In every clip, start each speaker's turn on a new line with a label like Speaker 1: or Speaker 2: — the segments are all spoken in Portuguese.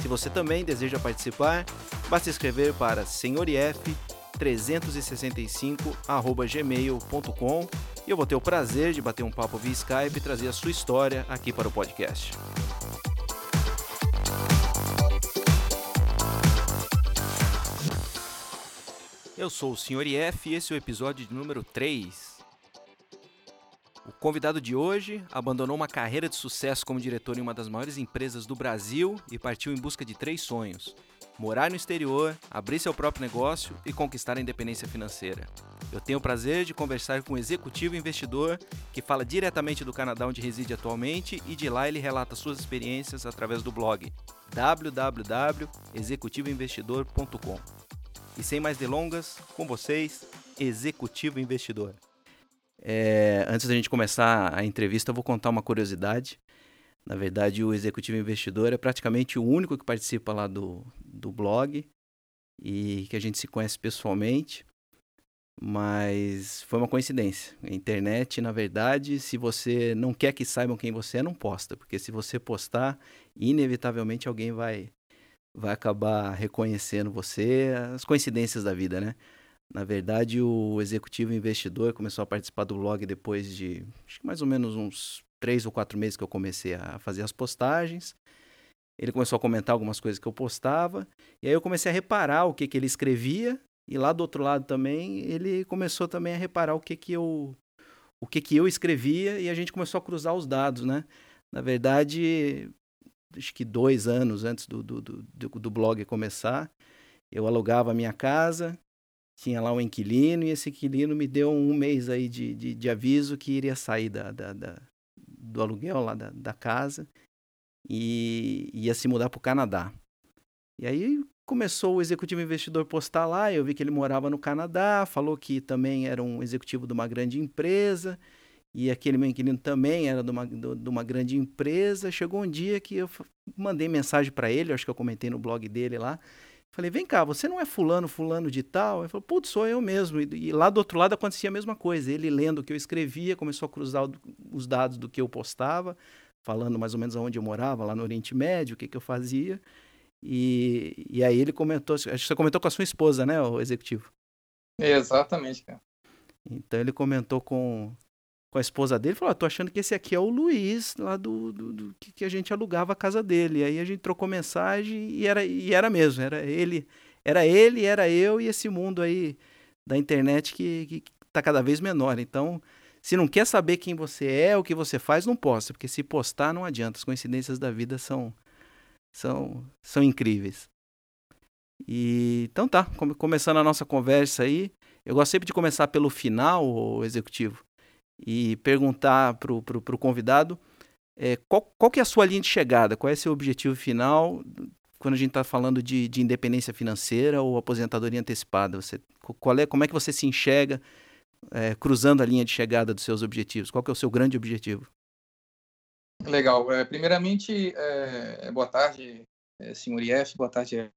Speaker 1: Se você também deseja participar, basta escrever para senhorif365@gmail.com e eu vou ter o prazer de bater um papo via Skype e trazer a sua história aqui para o podcast. Eu sou o Sr. E esse é o episódio número 3. O convidado de hoje abandonou uma carreira de sucesso como diretor em uma das maiores empresas do Brasil e partiu em busca de três sonhos: morar no exterior, abrir seu próprio negócio e conquistar a independência financeira. Eu tenho o prazer de conversar com um executivo investidor que fala diretamente do Canadá onde reside atualmente e de lá ele relata suas experiências através do blog www.executivoinvestidor.com. E sem mais delongas, com vocês, Executivo Investidor. É, antes da gente começar a entrevista, eu vou contar uma curiosidade. Na verdade, o executivo investidor é praticamente o único que participa lá do, do blog e que a gente se conhece pessoalmente, mas foi uma coincidência. A internet, na verdade, se você não quer que saibam quem você é, não posta, porque se você postar, inevitavelmente alguém vai vai acabar reconhecendo você, as coincidências da vida, né? Na verdade, o executivo investidor começou a participar do blog depois de acho que mais ou menos uns três ou quatro meses que eu comecei a fazer as postagens. Ele começou a comentar algumas coisas que eu postava, e aí eu comecei a reparar o que, que ele escrevia, e lá do outro lado também ele começou também a reparar o que, que eu o que, que eu escrevia, e a gente começou a cruzar os dados, né? Na verdade, acho que dois anos antes do, do, do, do blog começar, eu alugava a minha casa, tinha lá um inquilino e esse inquilino me deu um mês aí de, de, de aviso que iria sair da, da, da do aluguel lá da, da, casa e ia se mudar para o Canadá. E aí começou o executivo investidor postar lá, eu vi que ele morava no Canadá, falou que também era um executivo de uma grande empresa e aquele meu inquilino também era de uma, de uma grande empresa. Chegou um dia que eu mandei mensagem para ele, acho que eu comentei no blog dele lá, Falei, vem cá, você não é fulano, fulano de tal? Ele falou, putz, sou eu mesmo. E, e, lá do outro lado acontecia a mesma coisa. Ele lendo o que eu escrevia, começou a cruzar o, os dados do que eu postava, falando mais ou menos aonde eu morava, lá no Oriente Médio, o que, que eu fazia. E, e aí ele comentou, acho que você comentou com a sua esposa, né, o executivo?
Speaker 2: Exatamente, cara.
Speaker 1: Então ele comentou com, com a esposa dele, falou: ah, tô achando que esse aqui é o Luiz, lá do, do, do que, a gente alugava a casa dele. Aí a gente trocou mensagem e era, e era mesmo, era ele, era ele, era eu e esse mundo aí da internet que, que, que tá cada vez menor. Então, se não quer saber quem você é, o que você faz, não posta, porque se postar não adianta. As coincidências da vida são são são incríveis. E então tá, começando a nossa conversa aí, eu gosto sempre de começar pelo final, o executivo e perguntar para o convidado é, qual, qual que é a sua linha de chegada, qual é o seu objetivo final quando a gente está falando de, de, independência financeira ou aposentadoria antecipada. Você, qual é, como é que você se enxerga é, cruzando a linha de chegada dos seus objetivos? Qual que é o seu grande objetivo?
Speaker 2: Legal. É, primeiramente, é, boa tarde, é, senhor IF, boa tarde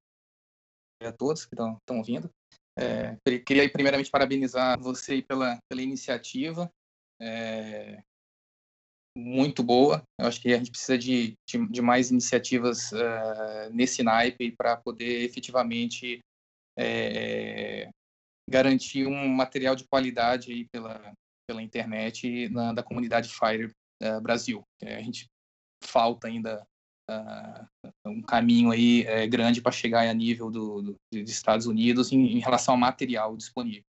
Speaker 2: a todos que estão ouvindo. É, queria primeiramente parabenizar você pela, pela iniciativa é, muito boa. Eu acho que a gente precisa de, de, de mais iniciativas uh, nesse naipe para poder efetivamente é, garantir um material de qualidade aí pela, pela internet na, da comunidade Fire uh, Brasil. A gente falta ainda uh, um caminho aí grande para chegar a nível do, do, dos Estados Unidos em, em relação ao material disponível.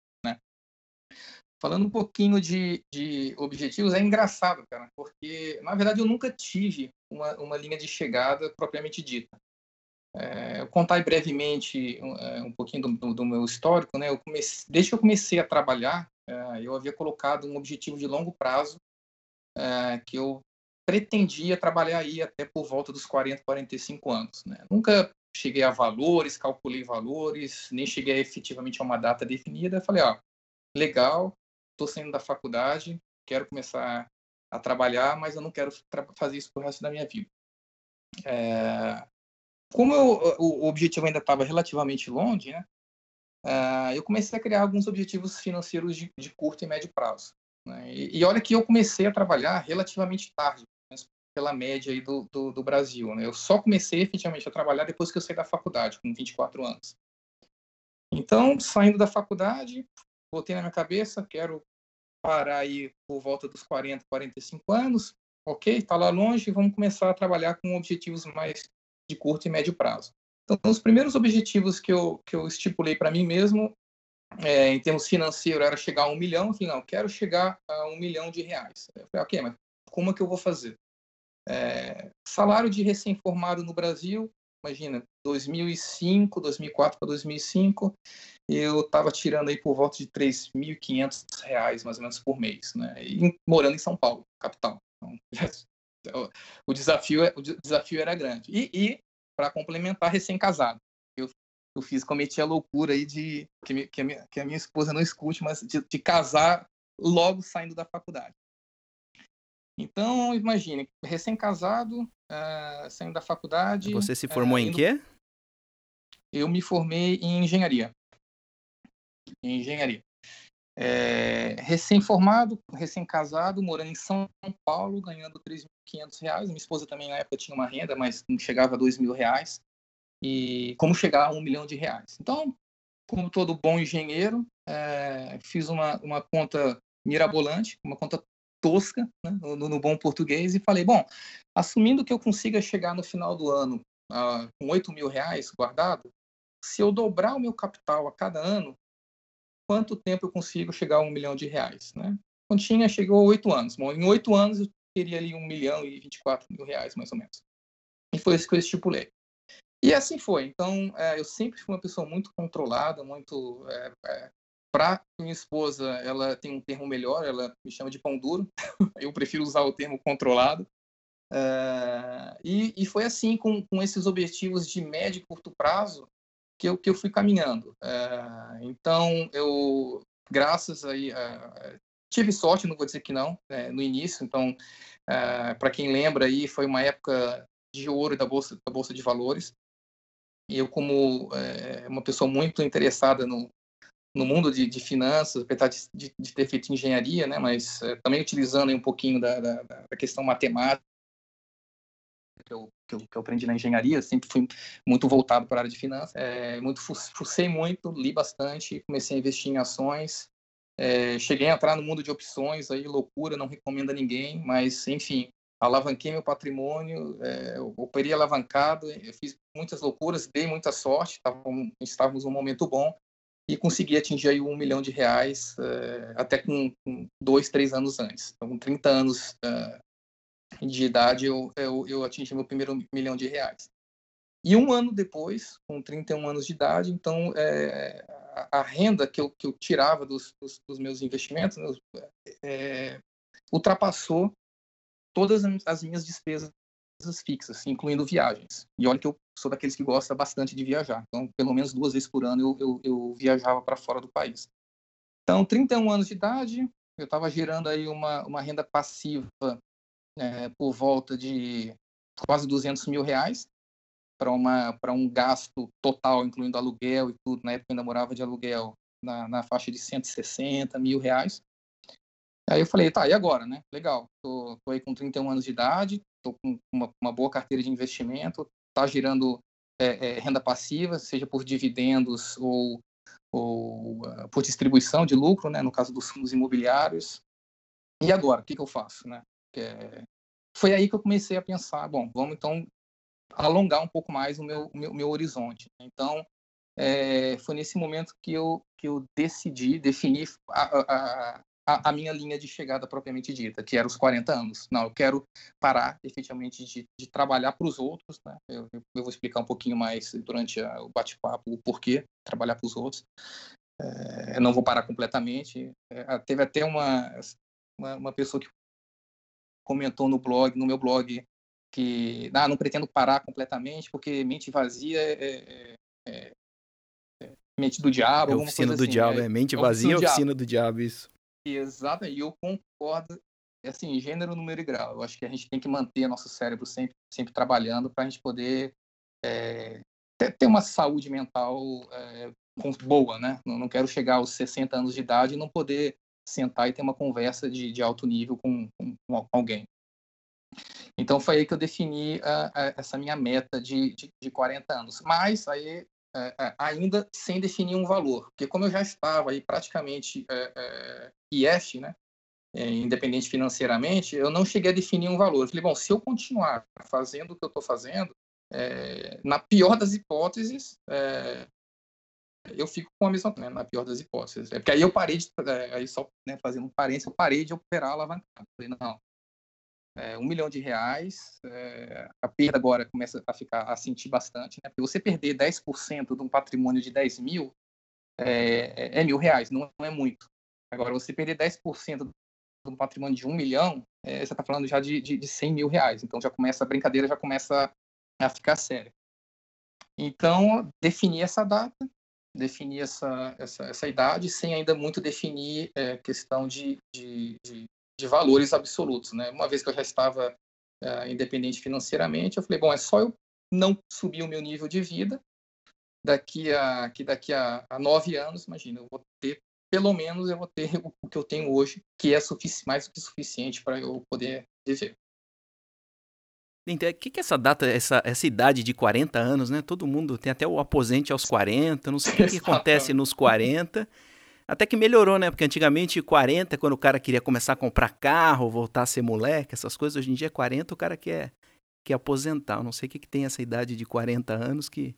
Speaker 2: Falando um pouquinho de, de objetivos, é engraçado, cara, porque na verdade eu nunca tive uma, uma linha de chegada propriamente dita. É, eu contar brevemente um, é, um pouquinho do, do, meu histórico, né? Eu comecei, desde que eu comecei a trabalhar, é, eu havia colocado um objetivo de longo prazo é, que eu pretendia trabalhar aí até por volta dos 40, 45 anos. Né? Nunca cheguei a valores, calculei valores, nem cheguei efetivamente a uma data definida. Falei, ó, legal, estou saindo da faculdade, quero começar a trabalhar, mas eu não quero fazer isso pro resto da minha vida. É... Como eu, o, objetivo ainda estava relativamente longe, né? Uh, eu comecei a criar alguns objetivos financeiros de, de curto e médio prazo. Né? E, e, olha que eu comecei a trabalhar relativamente tarde, pela média aí do, do, do, Brasil. Né? Eu só comecei efetivamente a trabalhar depois que eu saí da faculdade, com 24 anos. Então, saindo da faculdade, botei na minha cabeça, quero parar aí por volta dos 40, 45 anos, ok, está lá longe, vamos começar a trabalhar com objetivos mais de curto e médio prazo. Então, os primeiros objetivos que eu, que eu estipulei para mim mesmo, é, em termos financeiros, era chegar a um milhão. Eu falei, não, quero chegar a um milhão de reais. Eu falei, ok, mas como é que eu vou fazer? É, salário de recém-formado no Brasil, imagina, 2005, 2004 para 2005, eu estava tirando aí por volta de 3.500 reais, mais ou menos, por mês, né? E morando em São Paulo, capital. Então, o, desafio, é, o desafio era grande. E, e para complementar, recém-casado. Eu, eu fiz, cometi a loucura aí de, que, que, a, minha, que a minha esposa não escute, mas de, de casar logo saindo da faculdade. Então, imagine, recém-casado, uh, saindo da faculdade.
Speaker 1: Você se formou uh, indo... em quê?
Speaker 2: Eu me formei em engenharia. Em engenharia. É, recém-formado, recém-casado, morando em São Paulo, ganhando R$ 3.500. Minha esposa também na época tinha uma renda, mas não chegava a R$ 2.000. E como chegar a um milhão de reais. Então, como todo bom engenheiro, é, fiz uma, uma conta mirabolante, uma conta tosca, né, no, no, bom português, e falei, bom, assumindo que eu consiga chegar no final do ano uh, com 8 mil reais guardado, se eu dobrar o meu capital a cada ano, quanto tempo eu consigo chegar a um milhão de reais, né? Continha chegou a oito anos. Bom, em oito anos eu teria ali um milhão e vinte e quatro mil reais, mais ou menos. E foi isso que eu estipulei. E assim foi. Então, é, eu sempre fui uma pessoa muito controlada, muito é, é, para minha esposa, ela tem um termo melhor, ela me chama de pão duro. eu prefiro usar o termo controlado. Uh, e, e, foi assim, com, com, esses objetivos de médio e curto prazo, que eu, que eu fui caminhando. Uh, então, eu, graças aí, uh, tive sorte, não vou dizer que não, né, no início. Então, para quem lembra aí, foi uma época de ouro da bolsa, da bolsa de valores. E eu, como uma pessoa muito interessada no, no mundo de, de finanças, apesar de, de, ter feito engenharia, né, mas é, também utilizando um pouquinho da, da, da, questão matemática que eu, que eu, que, eu, aprendi na engenharia, sempre fui muito voltado para a área de finanças, é, muito fucei muito, li bastante, comecei a investir em ações, é, cheguei a entrar no mundo de opções, aí loucura, não recomendo a ninguém, mas enfim, alavanquei meu patrimônio, é, operei alavancado, fiz muitas loucuras, dei muita sorte, estávamos num momento bom, e consegui atingir aí um milhão de reais uh, até com, com, dois, três anos antes. Então, com 30 anos uh, de idade, eu, eu, eu, atingi meu primeiro milhão de reais. E um ano depois, com 31 anos de idade, então, é, a, a, renda que eu, que eu tirava dos, dos, dos meus investimentos é, ultrapassou todas as minhas despesas fixas, incluindo viagens. E olha que eu sou daqueles que gosta bastante de viajar. Então, pelo menos duas vezes por ano eu, eu, eu viajava para fora do país. Então, 31 anos de idade, eu estava gerando aí uma, uma renda passiva é, por volta de quase 200 mil reais para uma para um gasto total, incluindo aluguel e tudo. Na época eu ainda morava de aluguel na, na faixa de 160 mil reais. Aí eu falei, tá, e agora, né? Legal, tô, tô aí com 31 anos de idade, tô com uma, uma boa carteira de investimento, tá gerando é, é, renda passiva, seja por dividendos ou, ou uh, por distribuição de lucro, né? No caso dos fundos imobiliários. E agora, o que, que eu faço, né? É, foi aí que eu comecei a pensar, bom, vamos então alongar um pouco mais o meu, meu, meu horizonte. Então, é, foi nesse momento que eu, que eu decidi definir a, a, a, a, minha linha de chegada propriamente dita, que era os 40 anos. Não, eu quero parar efetivamente de, de trabalhar para os outros. Né? Eu, eu, vou explicar um pouquinho mais durante a, o bate-papo o porquê trabalhar para os outros. É, eu não vou parar completamente. É, teve até uma, uma, uma, pessoa que comentou no blog, no meu blog, que ah, não pretendo parar completamente, porque mente vazia é, é, é mente do diabo.
Speaker 1: É oficina do assim, diabo, é, mente vazia é oficina do diabo, isso.
Speaker 2: Exato, e eu concordo, assim, gênero, número e grau. Eu acho que a gente tem que manter nosso cérebro sempre, sempre trabalhando para a gente poder é, ter uma saúde mental é, boa, né? Não, quero chegar aos 60 anos de idade e não poder sentar e ter uma conversa de, de alto nível com, com, com alguém. Então foi aí que eu defini essa minha meta de, de, de 40 anos. Mas aí uh, ainda sem definir um valor, porque como eu já estava aí praticamente IF, né, independente financeiramente, eu não cheguei a definir um valor. Eu falei, bom, se eu continuar fazendo o que eu estou fazendo, na pior das hipóteses, eu fico com a mesma, né, na pior das hipóteses. É porque aí eu parei de, aí só né, fazendo um parênteses, eu parei de operar alavancado. Falei, não, é, um milhão de reais, é, a perda agora começa a ficar a sentir bastante, né? Porque você perder 10% de um patrimônio de 10 mil é, é, mil reais, não, é muito. Agora, você perder 10% de um patrimônio de um milhão, é, você está falando já de, de, de 100 mil reais. Então, já começa a brincadeira, já começa a ficar séria. Então, definir essa data, definir essa, essa, essa idade, sem ainda muito definir é, questão de, de, de, de valores absolutos, né? Uma vez que eu já estava uh, independente financeiramente, eu falei, bom, é só eu não subir o meu nível de vida, daqui a que daqui a, a nove anos, imagina, eu vou ter pelo menos eu vou ter o que eu tenho hoje, que é mais do que suficiente para eu poder viver.
Speaker 1: Então, o que, que é essa data, essa, essa idade de 40 anos, né? Todo mundo tem até o aposente aos 40, não sei o que, que acontece nos 40. Até que melhorou, né? Porque antigamente 40, quando o cara queria começar a comprar carro, voltar a ser moleque, essas coisas, hoje em dia 40 o cara quer, quer aposentar. Eu não sei o que, que tem essa idade de 40 anos que,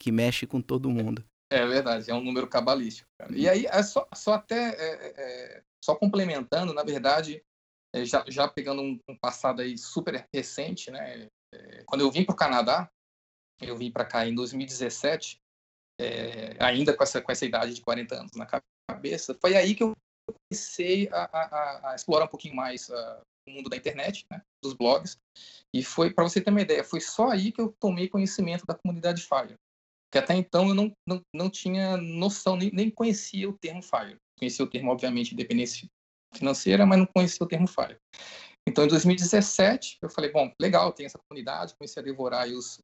Speaker 1: que mexe com todo mundo.
Speaker 2: É verdade, é um número cabalístico. Cara. E aí, é só, só até, é, é, é só complementando, na verdade, é, já, já pegando um, um, passado aí super recente, né? Quando eu vim para o Canadá, eu vim para cá em 2017, é, ainda com essa, com essa idade de 40 anos na cabeça, foi aí que eu comecei a, a, a explorar um pouquinho mais uh, o mundo da internet, né, dos blogs, e foi, para você ter uma ideia, foi só aí que eu tomei conhecimento da comunidade Fire. Que até então eu não, não, não tinha noção, nem, nem conhecia o termo Fire. Conhecia o termo, obviamente, independência financeira, mas não conhecia o termo Fire. Então, em 2017, eu falei, bom, legal, tem essa comunidade, comecei a devorar os,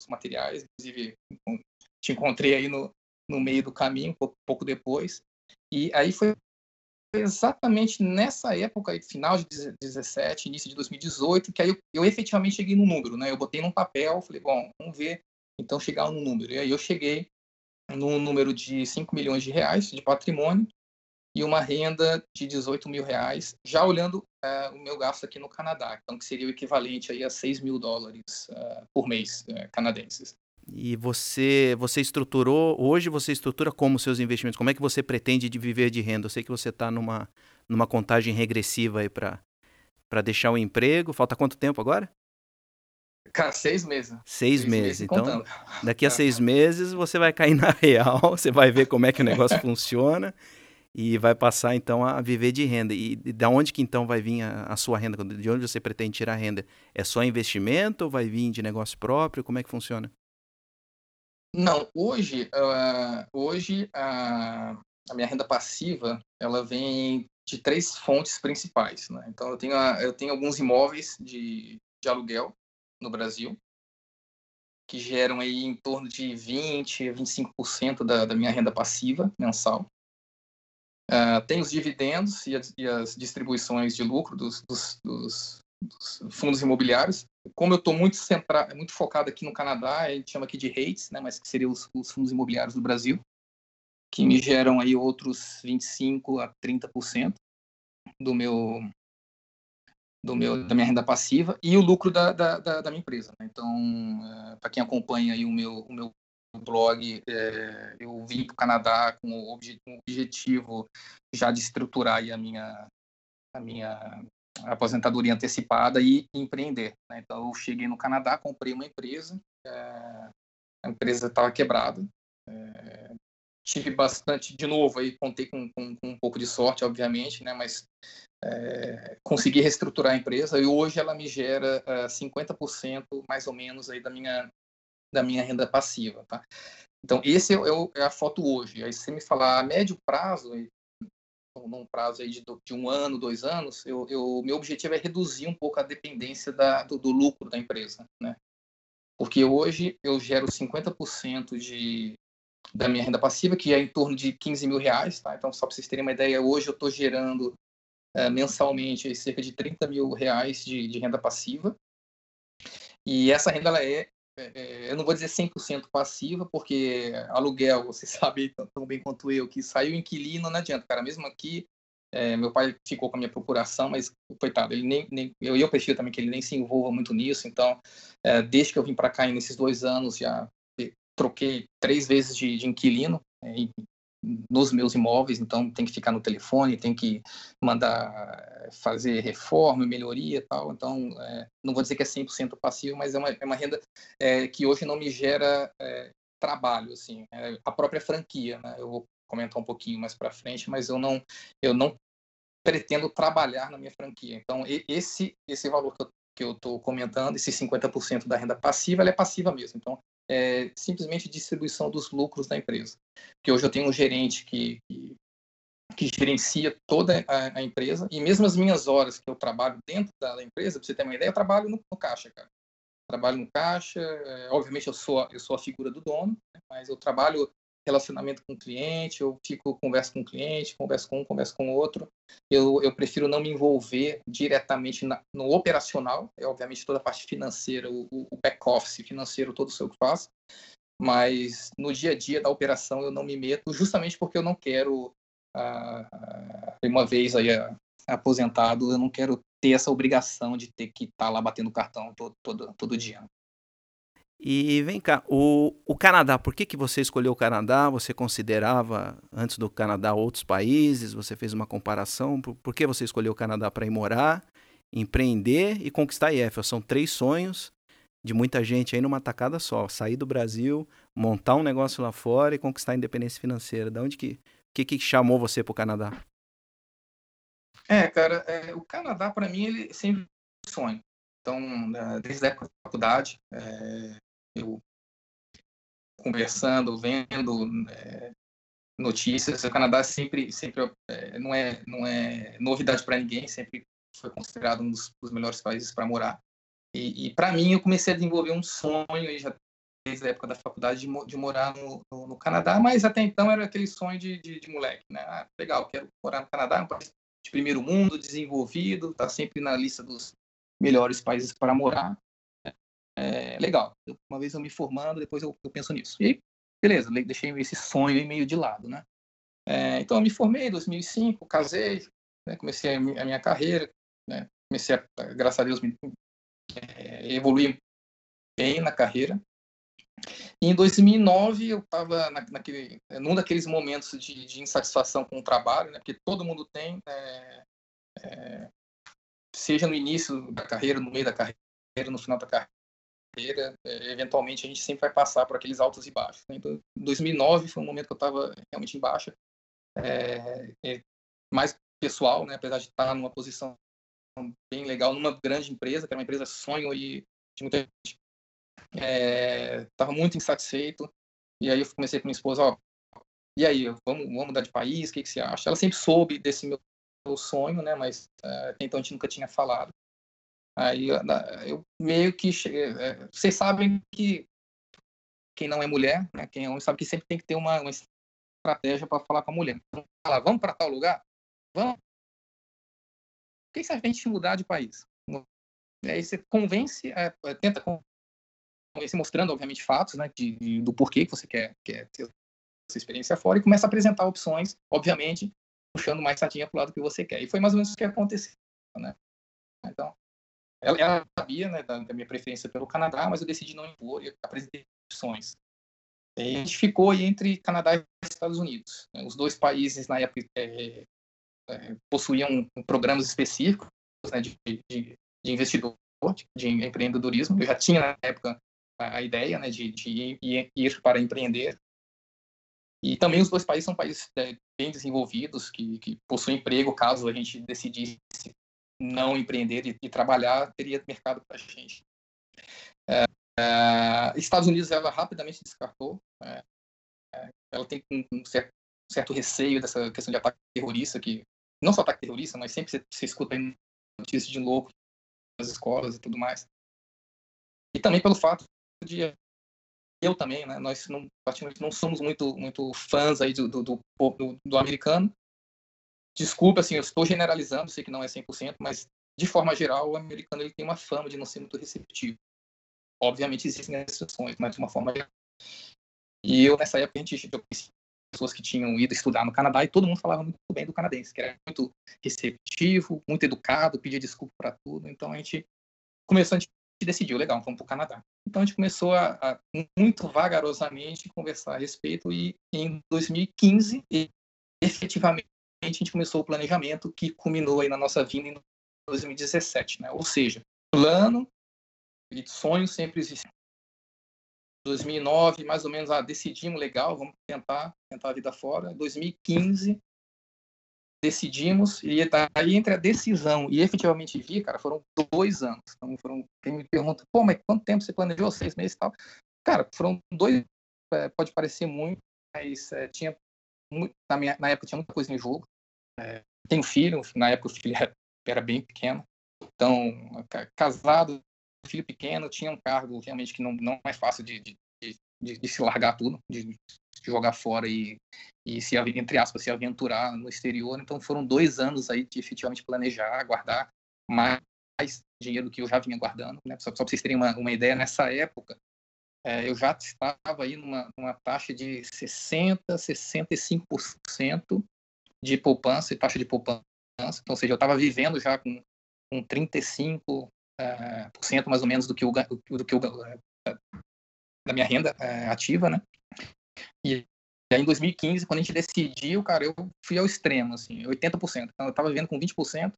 Speaker 2: os materiais, inclusive te encontrei aí no, no meio do caminho, pouco, pouco depois. E aí foi exatamente nessa época, final de 17, início de 2018, que aí eu, eu, efetivamente cheguei no número, né? Eu botei num papel, falei, bom, vamos ver, então chegar no número. E aí eu cheguei no número de 5 milhões de reais de patrimônio e uma renda de 18 mil reais, já olhando uh, o meu gasto aqui no Canadá, então que seria o equivalente aí a 6 mil dólares uh, por mês uh, canadenses.
Speaker 1: E você, você estruturou, hoje você estrutura como seus investimentos? Como é que você pretende de viver de renda? Eu sei que você está numa, numa contagem regressiva aí para deixar o emprego. Falta quanto tempo agora?
Speaker 2: Cara, seis meses.
Speaker 1: Seis, seis meses. meses. Então, contando. daqui a seis meses você vai cair na real, você vai ver como é que o negócio funciona e vai passar então a viver de renda. E da onde que então vai vir a, a, sua renda? De onde você pretende tirar a renda? É só investimento ou vai vir de negócio próprio? Como é que funciona?
Speaker 2: Não, hoje, uh, hoje uh, a minha renda passiva ela vem de três fontes principais. Né? Então, eu tenho, eu tenho alguns imóveis de, de aluguel no Brasil que geram aí em torno de 20, 25% da, da minha renda passiva mensal. Uh, tem os dividendos e as, e as distribuições de lucro dos, dos, dos, dos fundos imobiliários. Como eu estou muito centrado, muito focado aqui no Canadá, a gente chama aqui de REITs, né, mas que seriam os, os, fundos imobiliários do Brasil, que me geram aí outros 25 a 30% do meu do meu da minha renda passiva e o lucro da, da, da, da minha empresa. Né? Então, é, para quem acompanha aí o meu o meu blog, é, eu vim para o Canadá com o objetivo já de estruturar aí a minha a minha aposentadoria antecipada e empreender. Né? Então, eu cheguei no Canadá, comprei uma empresa, é, a empresa estava quebrada, é, tive bastante, de novo, aí contei com, com, com, um pouco de sorte, obviamente, né? mas é, consegui reestruturar a empresa e hoje ela me gera uh, 50% mais ou menos aí da minha da minha renda passiva, tá? Então esse é, é, é a foto hoje. Aí se você me falar a médio prazo, num prazo aí de, de um ano, dois anos, eu, eu, meu objetivo é reduzir um pouco a dependência da, do, do lucro da empresa, né? Porque hoje eu gero 50% de, da minha renda passiva, que é em torno de 15 mil reais, tá? Então, só para vocês terem uma ideia, hoje eu estou gerando é, mensalmente cerca de 30 mil reais de, de, renda passiva. E essa renda ela é, é, é eu não vou dizer 100% passiva, porque aluguel, você sabe tão bem quanto eu, que saiu inquilino, não adianta, cara. Mesmo aqui, é, meu pai ficou com a minha procuração, mas coitado, ele nem, nem eu, eu prefiro também que ele nem se envolva muito nisso. Então, é, desde que eu vim para cá nesses dois anos, já troquei três vezes de, de inquilino, é, nos meus imóveis, então tem que ficar no telefone, tem que mandar fazer reforma, melhoria e tal. Então, é, não vou dizer que é 100% passivo, mas é uma, é uma renda é, que hoje não me gera trabalho, assim. É a própria franquia, né? Eu vou comentar um pouquinho mais para frente, mas eu não, eu não pretendo trabalhar na minha franquia. Então, esse, esse valor que eu que eu estou comentando, esse 50% da renda passiva, ela é passiva mesmo. Então, é simplesmente distribuição dos lucros da empresa. Porque hoje eu tenho um gerente que, que, que gerencia toda a, a, empresa, e mesmo as minhas horas que eu trabalho dentro da, empresa, para você ter uma ideia, eu trabalho no, no caixa, cara. Trabalho no caixa, é, obviamente eu sou, eu sou a figura do dono, né, mas eu trabalho relacionamento com o cliente, eu fico, converso com o cliente, converso com um, converso com o outro. Eu, eu prefiro não me envolver diretamente na, no operacional, é obviamente toda a parte financeira, o, o back-office financeiro, todo o seu que faço, mas no dia a dia da operação eu não me meto, justamente porque eu não quero, ah, uma vez aí ah, aposentado, eu não quero ter essa obrigação de ter que estar tá lá batendo cartão todo, todo, todo dia.
Speaker 1: E vem cá, o, o Canadá, por que, que você escolheu o Canadá? Você considerava antes do Canadá outros países? Você fez uma comparação? Por, por que você escolheu o Canadá para ir morar, empreender e conquistar a IEF? São três sonhos de muita gente aí numa tacada só. Sair do Brasil, montar um negócio lá fora e conquistar a independência financeira. Da onde que, que, que chamou você para o Canadá?
Speaker 2: É, cara, é, o Canadá para mim ele sempre foi um sonho. Então, desde a época da faculdade, é, eu conversando, vendo é, notícias, o Canadá sempre, sempre é, não é não é novidade para ninguém, sempre foi considerado um dos, dos melhores países para morar. E, e para mim eu comecei a desenvolver um sonho já desde a época da faculdade de, de morar no, no, no, Canadá, mas até então era aquele sonho de, de, de moleque, né? Ah, legal, quero morar no Canadá, um país de primeiro mundo, desenvolvido, tá sempre na lista dos melhores países para morar é, legal. Uma vez eu me formando, depois eu, eu, penso nisso. E beleza, deixei esse sonho meio de lado, né? É, então eu me formei em 2005, casei, né, comecei a minha, carreira, né, comecei a, graças a Deus, me, é, evoluir bem na carreira. E em 2009 eu estava na, naquele, num daqueles momentos de, de, insatisfação com o trabalho, né, porque todo mundo tem, é, é seja no início da carreira, no meio da carreira, no final da carreira é, eventualmente a gente sempre vai passar por aqueles altos e baixos. Né? Então, 2009 foi um momento que eu estava realmente em baixa, é, é, mais pessoal, né? apesar de estar numa posição bem legal, numa grande empresa, que era uma empresa sonho e de muita gente. Estava é, muito insatisfeito, e aí eu comecei com minha esposa, ó, e aí, vamos, vamos mudar de país, o que, que você acha? Ela sempre soube desse meu sonho, né? Mas uh, então a gente nunca tinha falado. Aí eu meio que. É, vocês sabem que quem não é mulher, né, quem é homem, sabe que sempre tem que ter uma, uma estratégia para falar com a mulher. Então, fala, vamos para tal lugar? Vamos. Por que que a gente mudar de país? Aí você convence, é, é, tenta convencer, mostrando, obviamente, fatos né, de, de, do porquê que você quer, quer ter essa experiência fora e começa a apresentar opções, obviamente, puxando mais sardinha para o lado que você quer. E foi mais ou menos o que aconteceu. Né? Então, ela, ela sabia né, da, da, minha preferência pelo Canadá, mas eu decidi não impor e apresentei opções. E a gente ficou entre Canadá e Estados Unidos. Né? Os dois países, na época, é, é, possuíam programas específicos né, de, de, de, investidor, de, empreendedorismo. Eu já tinha, na época, a, a ideia né, de, de ir, ir, para empreender. E também os dois países são países é, bem desenvolvidos, que, que possuem emprego, caso a gente decidisse não empreender e, e trabalhar, teria mercado para a gente. É, é, Estados Unidos, ela rapidamente descartou. É, é, ela tem um, certo, certo, receio dessa questão de ataque terrorista, que não só ataque terrorista, mas sempre você escuta notícias de louco nas escolas e tudo mais. E também pelo fato de eu também, né? Nós não, praticamente não somos muito, muito fãs aí do, do, do, do, americano. Desculpa, assim, eu estou generalizando, sei que não é 100%, mas de forma geral, o americano ele tem uma fama de não ser muito receptivo. Obviamente existem exceções, mas de uma forma geral. E eu, nessa época, a gente eu conheci pessoas que tinham ido estudar no Canadá e todo mundo falava muito bem do canadense, que era muito receptivo, muito educado, pedia desculpa para tudo. Então a gente começou, a gente decidiu, legal, vamos para o Canadá. Então a gente começou a, a, muito vagarosamente conversar a respeito e em 2015, efetivamente, a gente começou o planejamento que culminou aí na nossa vinda em 2017, né? Ou seja, plano e sonho sempre existem. 2009, mais ou menos, ah, decidimos, legal, vamos tentar, tentar a vida fora. 2015, decidimos, e aí entre a decisão e efetivamente vir, cara, foram dois anos. Então, foram, quem me pergunta, pô, mas quanto tempo você planejou? Seis meses e tal? Cara, foram dois, é, pode parecer muito, mas é, tinha, na, minha, na época tinha muita coisa em jogo. É, tenho filho, na época o filho era, era bem pequeno. Então, casado, filho pequeno, tinha um cargo realmente que não, não é fácil de, de, de, de se largar tudo, de, jogar fora e, e se, entre aspas, se aventurar no exterior. Então foram dois anos aí de efetivamente planejar, guardar mais dinheiro do que eu já vinha guardando. Né? Só, só para vocês terem uma, uma ideia, nessa época é, eu já estava aí numa, numa taxa de 60%, 65% de poupança, taxa de poupança. Então, ou seja, eu estava vivendo já com, com 35% é, por cento mais ou menos do que o, do que o é, da minha renda é, ativa, né? E aí, em 2015, quando a gente decidiu, cara, eu fui ao extremo, assim, 80%. Então, eu estava vivendo com 20%,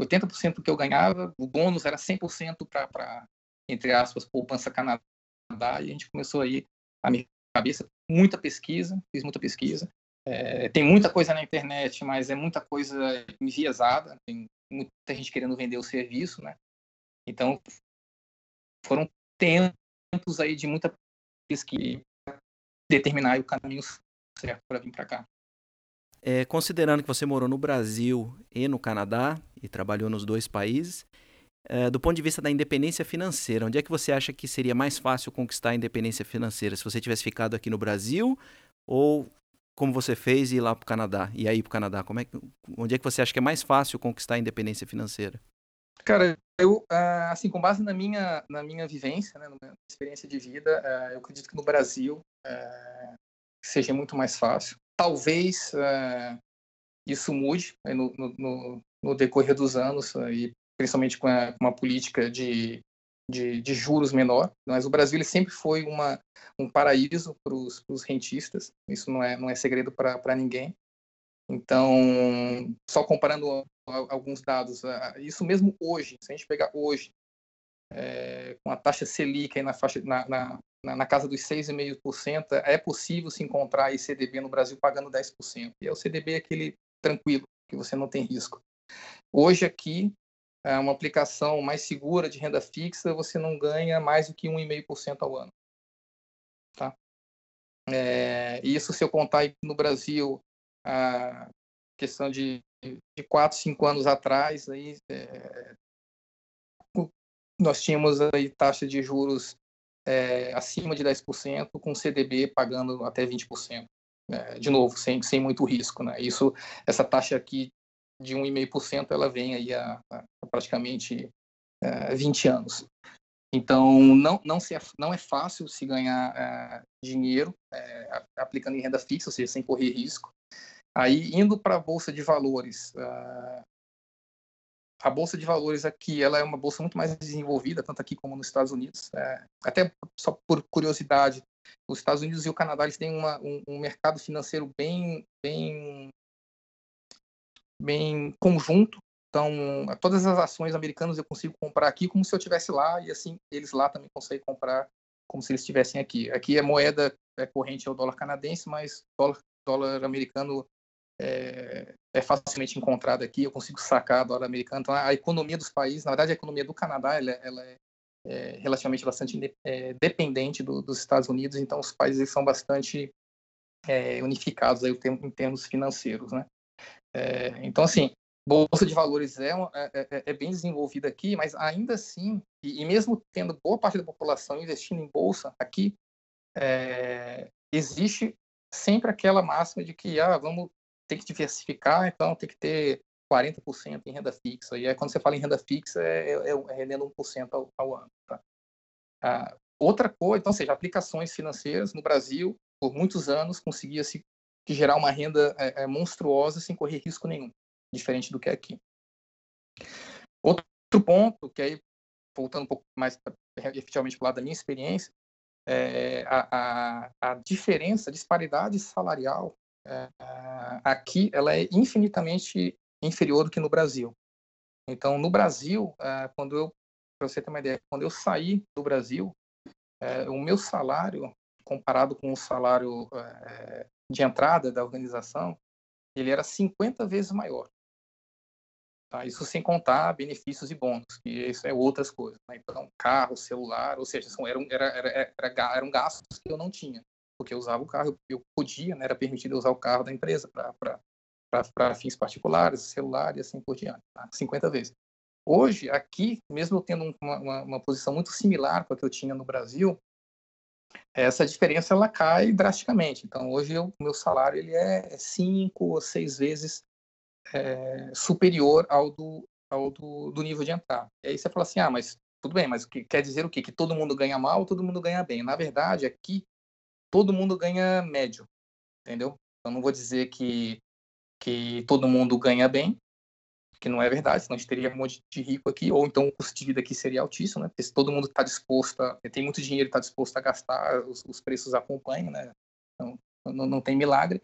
Speaker 2: 80% do que eu ganhava, o bônus era 100% para, entre aspas, poupança E a gente começou aí a minha cabeça, muita pesquisa, fiz muita pesquisa. É, tem muita coisa na internet, mas é muita coisa enviesada, tem muita gente querendo vender o serviço, né? Então, foram tempos aí de muita pesquisa determinar o caminho certo para vir para cá.
Speaker 1: É, considerando que você morou no Brasil e no Canadá e trabalhou nos dois países, é, do ponto de vista da independência financeira, onde é que você acha que seria mais fácil conquistar a independência financeira? Se você tivesse ficado aqui no Brasil ou como você fez ir lá para o Canadá e aí para o Canadá, como é que, onde é que você acha que é mais fácil conquistar a independência financeira?
Speaker 2: Cara, eu, ah, assim, com base na minha, na minha vivência, né, na minha experiência de vida, ah, eu acredito que no Brasil ah, seja muito mais fácil. Talvez isso mude né, no, no, no, decorrer dos anos, e principalmente com, a, com uma política de, de, de, juros menor. Mas o Brasil ele sempre foi uma, um paraíso para os rentistas, isso não é, não é segredo para ninguém. Então, só comparando alguns dados, isso mesmo hoje, se a gente pegar hoje, é, com a taxa Selic aí na, faixa, na, na, na casa dos 6,5%, é possível se encontrar CDB no Brasil pagando 10%. E é o CDB aquele tranquilo, que você não tem risco. Hoje aqui, uma aplicação mais segura de renda fixa, você não ganha mais do que 1,5% ao ano. Tá? É, isso se eu contar no Brasil a questão de, de quatro, cinco anos atrás, aí, é, nós tínhamos aí taxa de juros é, acima de 10%, com CDB pagando até 20%. Né? De novo, sem, sem muito risco. Né? Isso, essa taxa aqui de 1,5%, ela vem aí a, a praticamente é, 20 anos. Então, não, não, se é, não é fácil se ganhar é, dinheiro é, aplicando em renda fixa, ou seja, sem correr risco. Aí, indo para a Bolsa de Valores, uh, a Bolsa de Valores aqui ela é uma bolsa muito mais desenvolvida, tanto aqui como nos Estados Unidos. É, até só por curiosidade, os Estados Unidos e o Canadá eles têm uma, um, um, mercado financeiro bem, bem, bem conjunto. Então, todas as ações americanas eu consigo comprar aqui como se eu estivesse lá, e assim, eles lá também conseguem comprar como se eles estivessem aqui. Aqui é moeda é corrente é o dólar canadense, mas dólar, dólar americano é, é, facilmente encontrado aqui. Eu consigo sacar dólar americano. Então, a economia dos países, na verdade, a economia do Canadá, ela, ela é, é, relativamente bastante é, dependente do, dos Estados Unidos. Então, os países são bastante é, unificados aí em termos financeiros, né? É, então, assim, bolsa de valores é, é, é, é, bem desenvolvida aqui, mas ainda assim, e, e, mesmo tendo boa parte da população investindo em bolsa aqui, é, existe sempre aquela máxima de que ah, vamos ter que diversificar, então tem que ter 40% em renda fixa. E aí, quando você fala em renda fixa, é, é, é rendendo 1% ao, ao ano. Tá? Ah, outra coisa, então, ou seja, aplicações financeiras no Brasil, por muitos anos, conseguia-se gerar uma renda é, é, monstruosa sem correr risco nenhum diferente do que é aqui. Outro ponto, que aí, voltando um pouco mais efetivamente para o lado da minha experiência, é a, a, a diferença, a disparidade salarial é, aqui, ela é infinitamente inferior do que no Brasil. Então, no Brasil, é, quando eu, para você ter uma ideia, quando eu saí do Brasil, é, o meu salário, comparado com o salário é, de entrada da organização, ele era 50 vezes maior. Tá? Isso sem contar benefícios e bônus, que isso é outras coisas. Né? Então, carro, celular, ou seja, são, eram, era, era, era, eram gastos que eu não tinha, porque eu usava o carro, eu podia, né, era permitido usar o carro da empresa para fins particulares, celular e assim por diante, tá? 50 vezes. Hoje, aqui, mesmo eu tendo uma, uma, uma posição muito similar com a que eu tinha no Brasil, essa diferença ela cai drasticamente. Então, hoje o meu salário ele é cinco ou seis vezes é, superior ao do, ao do, do nível de entrada. E aí você fala assim, ah, mas tudo bem, mas que, quer dizer o quê? Que todo mundo ganha mal ou todo mundo ganha bem? Na verdade, aqui, todo mundo ganha médio, entendeu? Eu não vou dizer que, que todo mundo ganha bem, que não é verdade, senão a gente teria um monte de rico aqui, ou então o custo de vida aqui seria altíssimo, né? Porque se todo mundo está disposto a, tem muito dinheiro está disposto a gastar, os, os preços acompanham, né? Então, não, não tem milagre,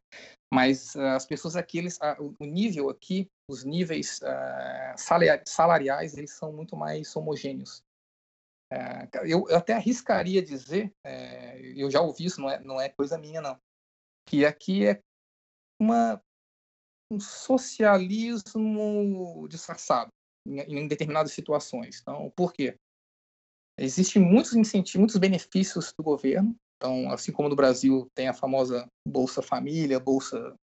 Speaker 2: mas uh, as pessoas aqui, eles, uh, o nível aqui, os níveis uh, salariais, eles são muito mais homogêneos. Eu, eu, até arriscaria dizer, eu já ouvi isso, não é, não é coisa minha não, que aqui é uma, um socialismo disfarçado em, em determinadas situações. Então, por quê? Existem muitos incentivos, muitos benefícios do governo então, assim como no Brasil tem a famosa Bolsa Família, Bolsa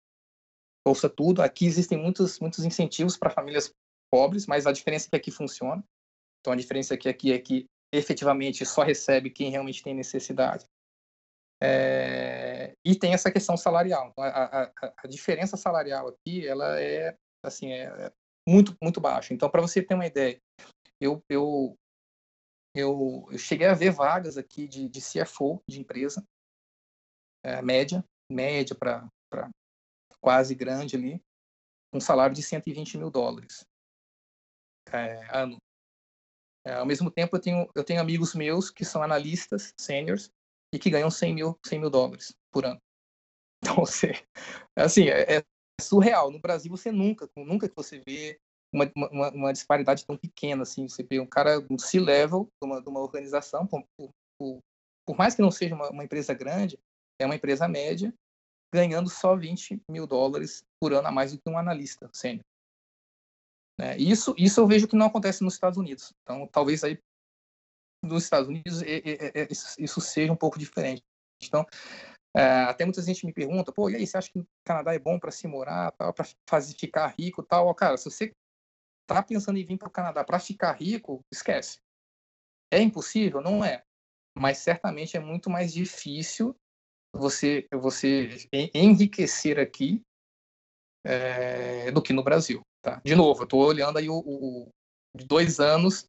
Speaker 2: Bolsa Tudo, aqui existem muitos, muitos incentivos para famílias pobres, mas a diferença é que aqui funciona. Então, a diferença é que aqui é que efetivamente só recebe quem realmente tem necessidade. É... E tem essa questão salarial. Então, a, a, a, diferença salarial aqui, ela é, assim, é muito, muito baixa. Então, para você ter uma ideia, eu, eu eu, eu cheguei a ver vagas aqui de, de CFO de empresa, é, média, média para quase grande ali, um salário de 120 mil dólares é, ano. É, ao mesmo tempo, eu tenho, eu tenho amigos meus que são analistas seniors e que ganham 100 mil, 100 mil dólares por ano. Então, você, assim, é, é surreal. No Brasil, você nunca, nunca que você vê uma, uma, uma, disparidade tão pequena, assim, você vê um cara um C-level de uma, de uma organização, por, por, por, mais que não seja uma, uma, empresa grande, é uma empresa média, ganhando só 20 mil dólares por ano a mais do que um analista sênior. É, isso, isso eu vejo que não acontece nos Estados Unidos. Então, talvez aí nos Estados Unidos isso seja um pouco diferente. Então, é, até muita gente me pergunta, pô, e aí, você acha que o Canadá é bom para se morar, para ficar rico, tal? Cara, se você tá pensando em vir para o Canadá para ficar rico, esquece. É impossível? Não é. Mas certamente é muito mais difícil você, você enriquecer aqui é, do que no Brasil. Tá? De novo, eu estou olhando aí o, o, de dois anos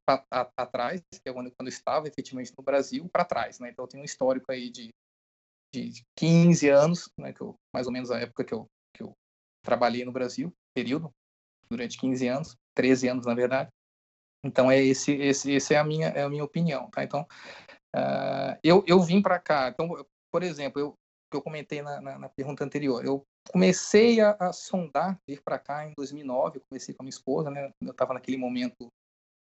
Speaker 2: atrás, que é quando, eu estava efetivamente no Brasil, para trás. Né? Então, eu tenho um histórico aí de, de 15 anos, né, que eu, mais ou menos a época que eu, que eu trabalhei no Brasil, período, durante 15 anos. 13 anos, na verdade. Então, é esse, esse, esse é, a minha, é a minha opinião, tá? Então, uh, eu, eu vim para cá. Então, por exemplo, eu, eu comentei na, na, na pergunta anterior, eu comecei a, a sondar vir para cá em 2009, eu comecei com a minha esposa, né? Eu estava naquele momento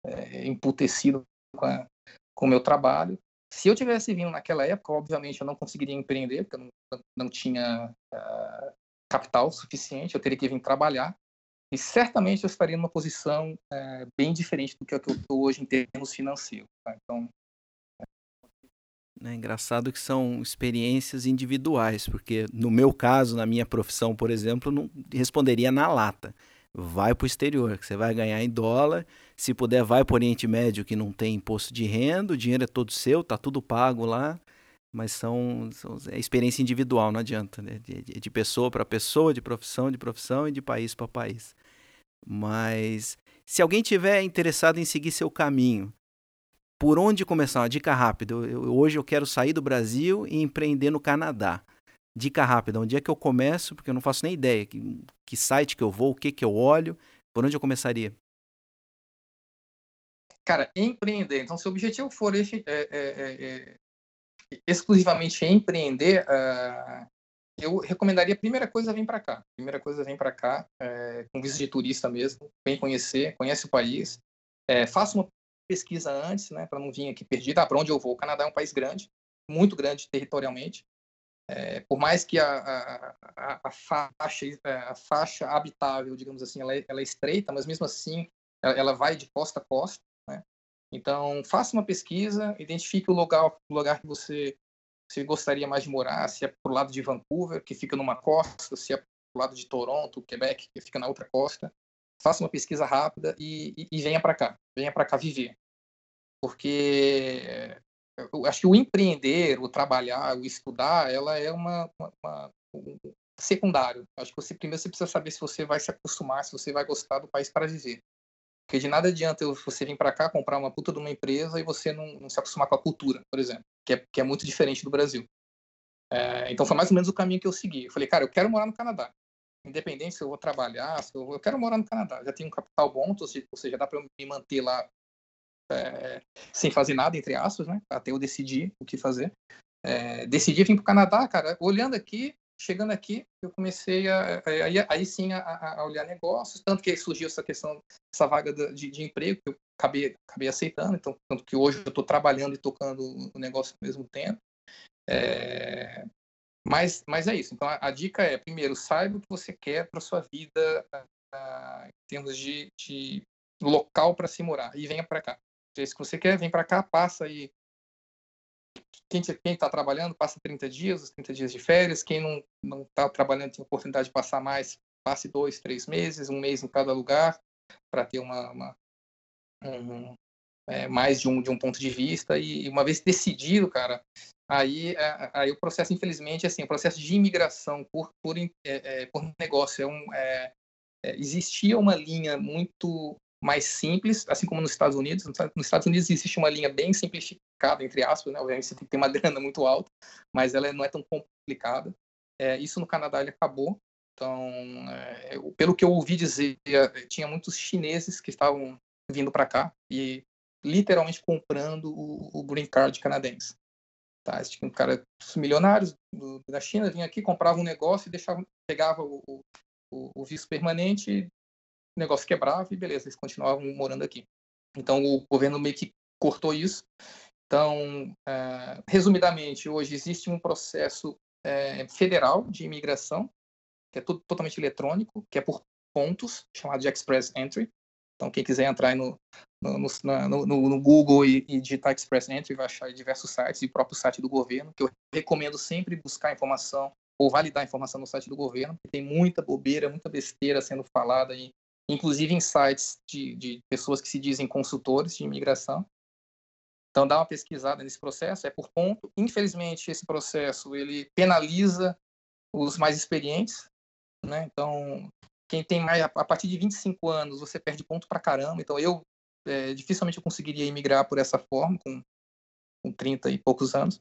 Speaker 2: é, emputecido com, a, com o meu trabalho. Se eu tivesse vindo naquela época, obviamente eu não conseguiria empreender, porque eu não, não tinha uh, capital suficiente, eu teria que vir trabalhar. E certamente eu estaria numa posição uh, bem diferente do que eu estou hoje em termos financeiros. Tá? Então,
Speaker 1: é engraçado que são experiências individuais, porque no meu caso, na minha profissão, por exemplo, não responderia na lata. Vai para o exterior, que você vai ganhar em dólar. Se puder, vai para o Oriente Médio, que não tem imposto de renda, o dinheiro é todo seu, tá tudo pago lá. Mas são, são é experiência individual, não adianta, né? De, de, de pessoa para pessoa, de profissão de profissão e de país para país. Mas se alguém tiver interessado em seguir seu caminho, por onde começar? Uma dica rápida. Eu, eu, hoje eu quero sair do Brasil e empreender no Canadá. Dica rápida, onde é que eu começo? Porque eu não faço nem ideia. Que, que site que eu vou, o que, que eu olho, por onde eu começaria?
Speaker 2: Cara, empreender. Então, se o objetivo for esse, é, é, é, é exclusivamente empreender, uh, eu recomendaria a primeira coisa vem para cá. Primeira coisa vem para cá, é, com visto de turista mesmo, vem conhecer, conhece o país, é, faça uma pesquisa antes, né, para não vir aqui perdido. Ah, para onde eu vou? O Canadá é um país grande, muito grande territorialmente. Por mais que a, a, a, faixa, é, a faixa habitável, digamos assim, ela é, ela estreita, mas mesmo assim ela, ela, vai de costa a costa. Então, faça uma pesquisa, identifique o lugar, o lugar que você, você gostaria mais de morar, se é para o lado de Vancouver, que fica numa costa, se é para o lado de Toronto, Quebec, que fica na outra costa faça uma pesquisa rápida e, e, e venha para cá, venha para cá viver. Porque eu acho que o empreender, o trabalhar, o estudar, ela é uma, uma, uma um secundário. Acho que você primeiro você precisa saber se você vai se acostumar, se você vai gostar do país para viver. Porque de nada adianta você vir para cá comprar uma puta de uma empresa e você não, não, se acostumar com a cultura, por exemplo, que é, que é muito diferente do Brasil. É, então foi mais ou menos o caminho que eu segui. Eu falei, cara, eu quero morar no Canadá independente se eu vou trabalhar, se eu, eu quero morar no Canadá, já tenho um capital bom, ou seja, dá para me manter lá é, sem fazer nada, entre aspas, né? Até eu decidir o que fazer. É, decidi vir para o Canadá, cara, olhando aqui, chegando aqui, eu comecei a, aí, aí sim a, a, olhar negócios, tanto que surgiu essa questão, essa vaga de, de emprego, que eu acabei, acabei aceitando, então, tanto que hoje eu estou trabalhando e tocando o negócio ao mesmo tempo. É, mas, mas é isso. Então, a, a dica é, primeiro, saiba o que você quer para sua vida uh, em termos de, de local para se morar e venha para cá. Se é isso que você quer, vem para cá, passa aí. Quem está trabalhando, passa 30 dias, os 30 dias de férias. Quem não está trabalhando, tem oportunidade de passar mais, passe dois, três meses, um mês em cada lugar, para ter uma, uma um, é, mais de um, de um ponto de vista. E uma vez decidido, cara, Aí, é, aí o processo, infelizmente, assim, o processo de imigração por, por, é, é, por negócio é um, é, é, existia uma linha muito mais simples, assim como nos Estados Unidos. Nos Estados Unidos existe uma linha bem simplificada, entre aspas, né? Obviamente você tem que ter uma grana muito alta, mas ela não é tão complicada. É, isso no Canadá ele acabou. Então, é, pelo que eu ouvi dizer, tinha muitos chineses que estavam vindo para cá e literalmente comprando o, o green card canadense. Tá? Tinha um cara milionários do, da China vinha aqui, comprava um negócio e deixava, pegava o, o, o visto permanente, o negócio quebrava e beleza, eles continuavam morando aqui. Então o governo meio que cortou isso. Então, é, resumidamente, hoje existe um processo é, federal de imigração, que é tudo totalmente eletrônico, que é por pontos, chamado de Express Entry. Então, quem quiser entrar no, no, no, no, Google e, e digitar Express Entry, vai achar diversos sites e o próprio site do governo, que eu recomendo sempre buscar informação ou validar informação no site do governo, porque tem muita bobeira, muita besteira sendo falada, inclusive em sites de, de pessoas que se dizem consultores de imigração. Então, dá uma pesquisada nesse processo, é por ponto. Infelizmente, esse processo ele penaliza os mais experientes, né? Então, quem tem mais, a partir de 25 anos, você perde ponto pra caramba. Então, eu é, dificilmente eu conseguiria imigrar por essa forma, com, com 30 e poucos anos.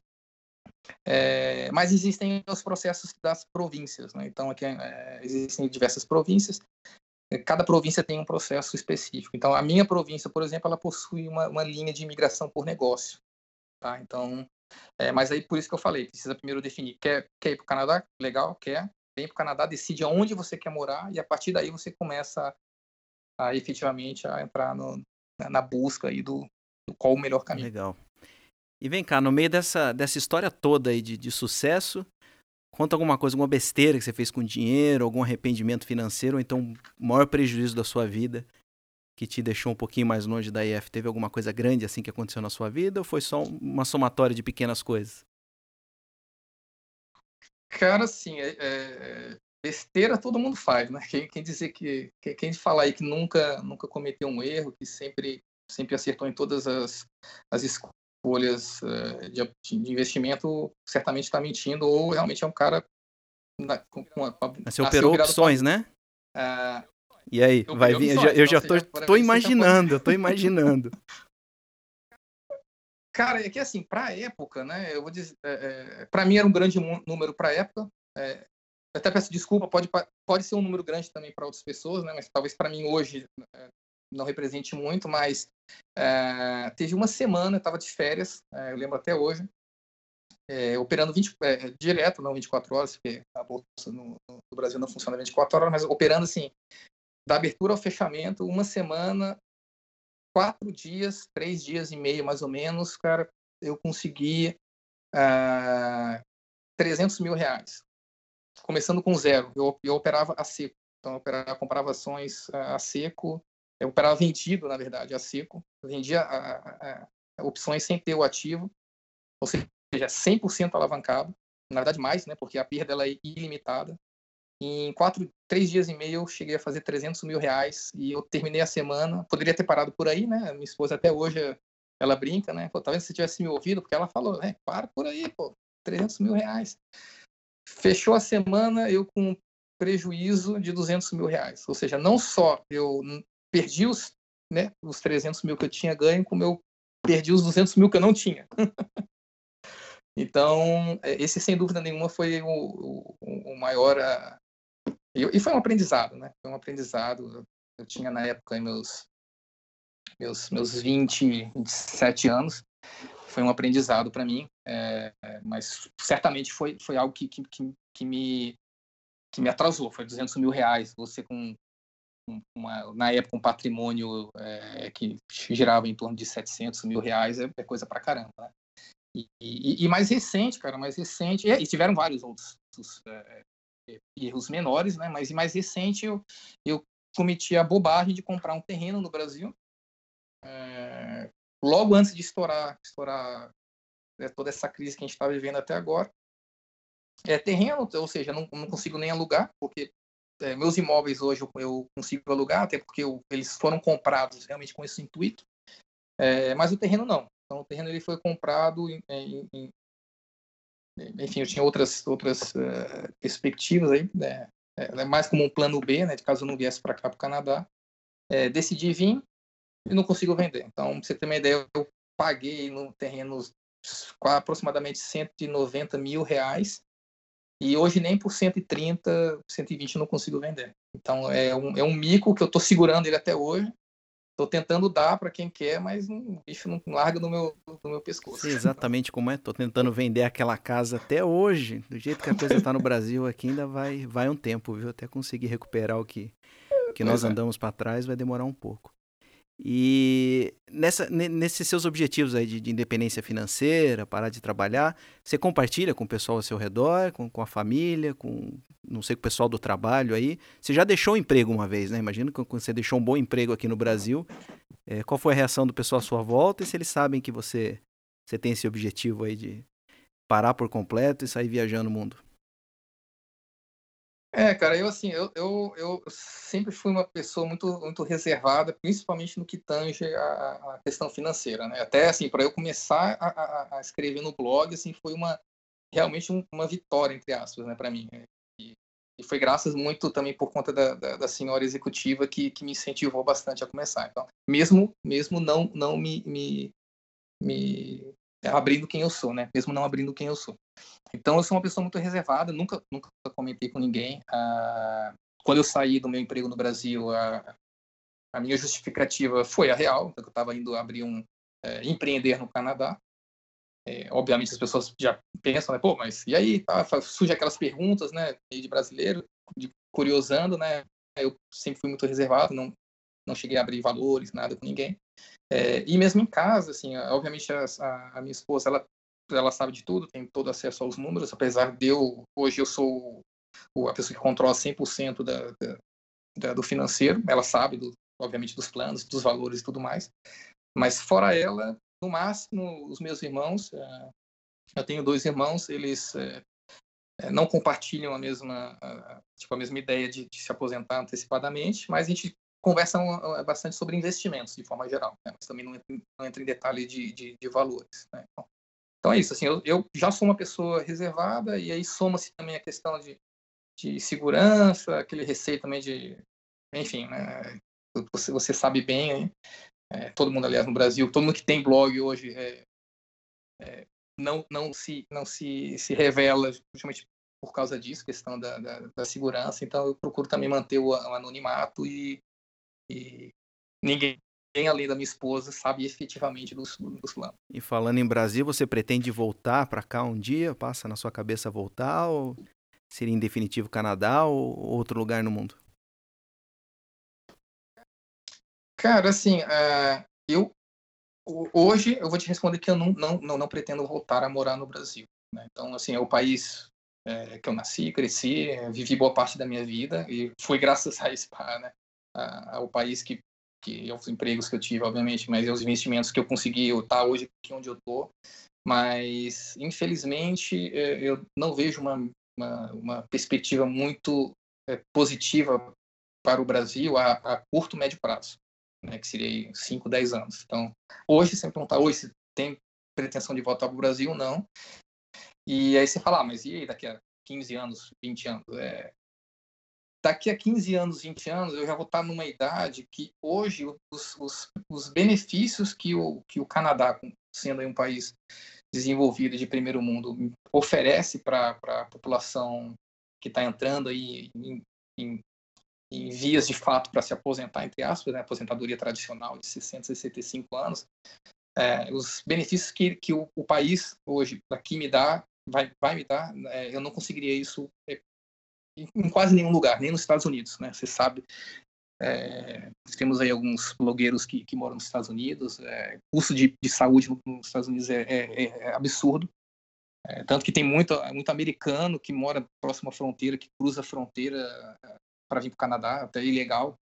Speaker 2: É, mas existem os processos das províncias, né? Então, aqui é, existem diversas províncias. Cada província tem um processo específico. Então, a minha província, por exemplo, ela possui uma, uma linha de imigração por negócio. Tá? Então, é, mas aí por isso que eu falei, precisa primeiro definir. Quer, quer ir para o Canadá? Legal, quer vem para o Canadá, decide aonde você quer morar e a partir daí você começa a, a efetivamente a entrar no, na busca aí do, do, qual o melhor caminho.
Speaker 1: Legal. E vem cá, no meio dessa, dessa história toda aí de, de sucesso, conta alguma coisa, alguma besteira que você fez com dinheiro, algum arrependimento financeiro, ou então o maior prejuízo da sua vida que te deixou um pouquinho mais longe da IF? Teve alguma coisa grande assim que aconteceu na sua vida ou foi só uma somatória de pequenas coisas?
Speaker 2: Cara, assim, é, é, besteira todo mundo faz, né? Quem, quem dizer que quem, quem fala aí que nunca nunca cometeu um erro, que sempre sempre acertou em todas as, as escolhas uh, de, de, investimento, certamente está mentindo ou realmente é um cara
Speaker 1: na, com, com a, Você operou opções, pra... né? Uh, e aí, vai vir? Eu já, eu já tô, tô imaginando, eu tô imaginando.
Speaker 2: Cara, é que assim, para época, né? Eu vou dizer, é, é, para mim era um grande número para época. É, até peço desculpa, pode, pode ser um número grande também para outras pessoas, né? Mas talvez para mim hoje é, não represente muito. Mas é, teve uma semana, estava de férias, é, eu lembro até hoje, operando 20, direto, não 24 horas, porque a bolsa no, no Brasil não funciona 24 horas, mas operando assim da abertura ao fechamento, uma semana, quatro dias, três dias e meio mais ou menos, cara, eu consegui uh, ah, 300 mil reais. Começando com zero, eu, eu operava a seco. Então, eu operava, comprava ações uh, a seco, eu operava vendido, na verdade, a seco. Vendia a, a, a opções sem ter o ativo, ou seja, 100% alavancado. Na verdade, mais, né? Porque a perda ela é ilimitada. Em quatro, três dias e meio, eu cheguei a fazer 300 mil reais e eu terminei a semana. Poderia ter parado por aí, né? Minha esposa até hoje, ela brinca, né? Pô, talvez se tivesse me ouvido, porque ela falou, é, para por aí, pô, 300 mil reais. Fechou a semana, eu com prejuízo de 200 mil reais. Ou seja, não só eu perdi os, né, os 300 mil que eu tinha ganho, como eu perdi os 200 mil que eu não tinha. então, é, esse sem dúvida nenhuma foi o, o, o maior e, e, foi um aprendizado, né? Foi um aprendizado. Eu tinha na época meus meus meus 20, 27 anos. Foi um aprendizado para mim, é, mas certamente foi foi algo que, que, que, me que me atrasou. Foi 200 mil reais. Você com uma, na época um patrimônio é, que girava em torno de 700 mil reais é, é coisa para caramba, né? E, e, e, mais recente, cara, mais recente, e, tiveram vários outros, outros é, erros menores, né? Mas mais recente eu, eu cometi a bobagem de comprar um terreno no Brasil é, logo antes de estourar, estourar né, toda essa crise que a gente está vivendo até agora. É terreno, ou seja, não, não consigo nem alugar, porque é, meus imóveis hoje eu, eu, consigo alugar, até porque eu, eles foram comprados realmente com esse intuito. É, mas o terreno não. Então o terreno ele foi comprado em, em, enfim, eu tinha outras outras uh, perspectivas aí, né? É, mais como um plano B, né? De caso eu não viesse para cá, para o Canadá. É, decidi vir e não consigo vender. Então, pra você ter uma ideia, eu paguei no terreno aproximadamente 190 mil reais e hoje nem por 130, 120 eu não consigo vender. Então, é um, é um mico que eu estou segurando ele até hoje Tô tentando dar para quem quer, mas o bicho não larga no meu, no meu pescoço.
Speaker 1: Sei exatamente como é. Tô tentando vender aquela casa até hoje. Do jeito que a coisa tá no Brasil aqui, ainda vai, vai um tempo, viu? Até conseguir recuperar o que, que nós é. andamos para trás, vai demorar um pouco. E nessa, nesses seus objetivos aí de, de, independência financeira, parar de trabalhar, você compartilha com o pessoal ao seu redor, com, com a família, com, não sei, com o pessoal do trabalho aí. Você já deixou um emprego uma vez, né? Imagino que você deixou um bom emprego aqui no Brasil. É, qual foi a reação do pessoal à sua volta e se eles sabem que você, você tem esse objetivo aí de parar por completo e sair viajando o mundo?
Speaker 2: É, cara, eu assim, eu, eu, eu sempre fui uma pessoa muito, muito reservada, principalmente no que tange a, a questão financeira, né? Até assim, para eu começar a, a, a, escrever no blog, assim, foi uma realmente um, uma vitória entre aspas, né, para mim. E, e, foi graças muito também por conta da, da, da, senhora executiva que, que me incentivou bastante a começar. Então, mesmo mesmo não não me, me, me abrindo quem eu sou, né? Mesmo não abrindo quem eu sou. Então, eu sou uma pessoa muito reservada, nunca, nunca comentei com ninguém. Ah, quando eu saí do meu emprego no Brasil, a, a minha justificativa foi a real, eu estava indo abrir um, é, empreender no Canadá. É, obviamente, as pessoas já pensam, né, pô, mas e aí? Tá, surge aquelas perguntas, né, de brasileiro, de curiosando, né? Eu sempre fui muito reservado, não, não cheguei a abrir valores, nada com ninguém. É, e mesmo em casa, assim, obviamente a, a, minha esposa, ela, ela sabe de tudo, tem todo acesso aos números, apesar de eu, hoje eu sou a pessoa que controla 100% da, da, da, do financeiro, ela sabe, do, obviamente, dos planos, dos valores e tudo mais, mas fora ela, no máximo, os meus irmãos, é, eu tenho dois irmãos, eles é, é, não compartilham a mesma, tipo, a mesma ideia de, de, se aposentar antecipadamente, mas a gente conversa bastante sobre investimentos, de forma geral, né? mas também não entra, não entra, em detalhe de, de, de valores. Né? Então, então, é isso, assim, eu, eu, já sou uma pessoa reservada, e aí soma-se também a questão de, de segurança, aquele receio também de, enfim, né? você, você sabe bem, hein? É, todo mundo, aliás, no Brasil, todo mundo que tem blog hoje é, é, não, não, se, não se, se revela justamente por causa disso, questão da, da, da segurança. Então, eu procuro também manter o, o anonimato e, e ninguém além da minha esposa sabe efetivamente dos, dos planos.
Speaker 1: E falando em Brasil, você pretende voltar para cá um dia? Passa na sua cabeça voltar ou seria em definitivo Canadá ou outro lugar no mundo?
Speaker 2: Cara, assim, uh, eu hoje eu vou te responder que eu não, não, não, não pretendo voltar a morar no Brasil. Né? Então, assim, é o país é, que eu nasci, cresci, vivi boa parte da minha vida e foi graças a esse né, ao país que, que os empregos que eu tive, obviamente, mas os investimentos que eu consegui eu estar hoje aqui onde eu estou. Mas, infelizmente, é, eu não vejo uma, uma, uma perspectiva muito é, positiva para o Brasil a, a curto, médio prazo né, que seria 5, 10 anos. Então, hoje, se perguntar hoje se tem pretensão de voltar para o Brasil, não. E aí você fala, ah, mas e aí daqui a 15 anos, 20 anos? É... Daqui a 15 anos, 20 anos, eu já vou estar numa idade que hoje os, os, os benefícios que o, que o Canadá, sendo um país desenvolvido de primeiro mundo, oferece para a população que está entrando aí em, em em vias de fato para se aposentar, entre aspas, né, aposentadoria tradicional de 60, 65 anos, é, os benefícios que, que o, o, país hoje aqui me dá, vai, vai me dar, é, eu não conseguiria isso é, em quase nenhum lugar, nem nos Estados Unidos, né? Você sabe, é, temos aí alguns blogueiros que, que moram nos Estados Unidos, é, custo de, de saúde nos Estados Unidos é, é, é absurdo, tanto que tem muito, muito americano que mora próximo à fronteira, que cruza a fronteira para vir para o Canadá, até ilegal.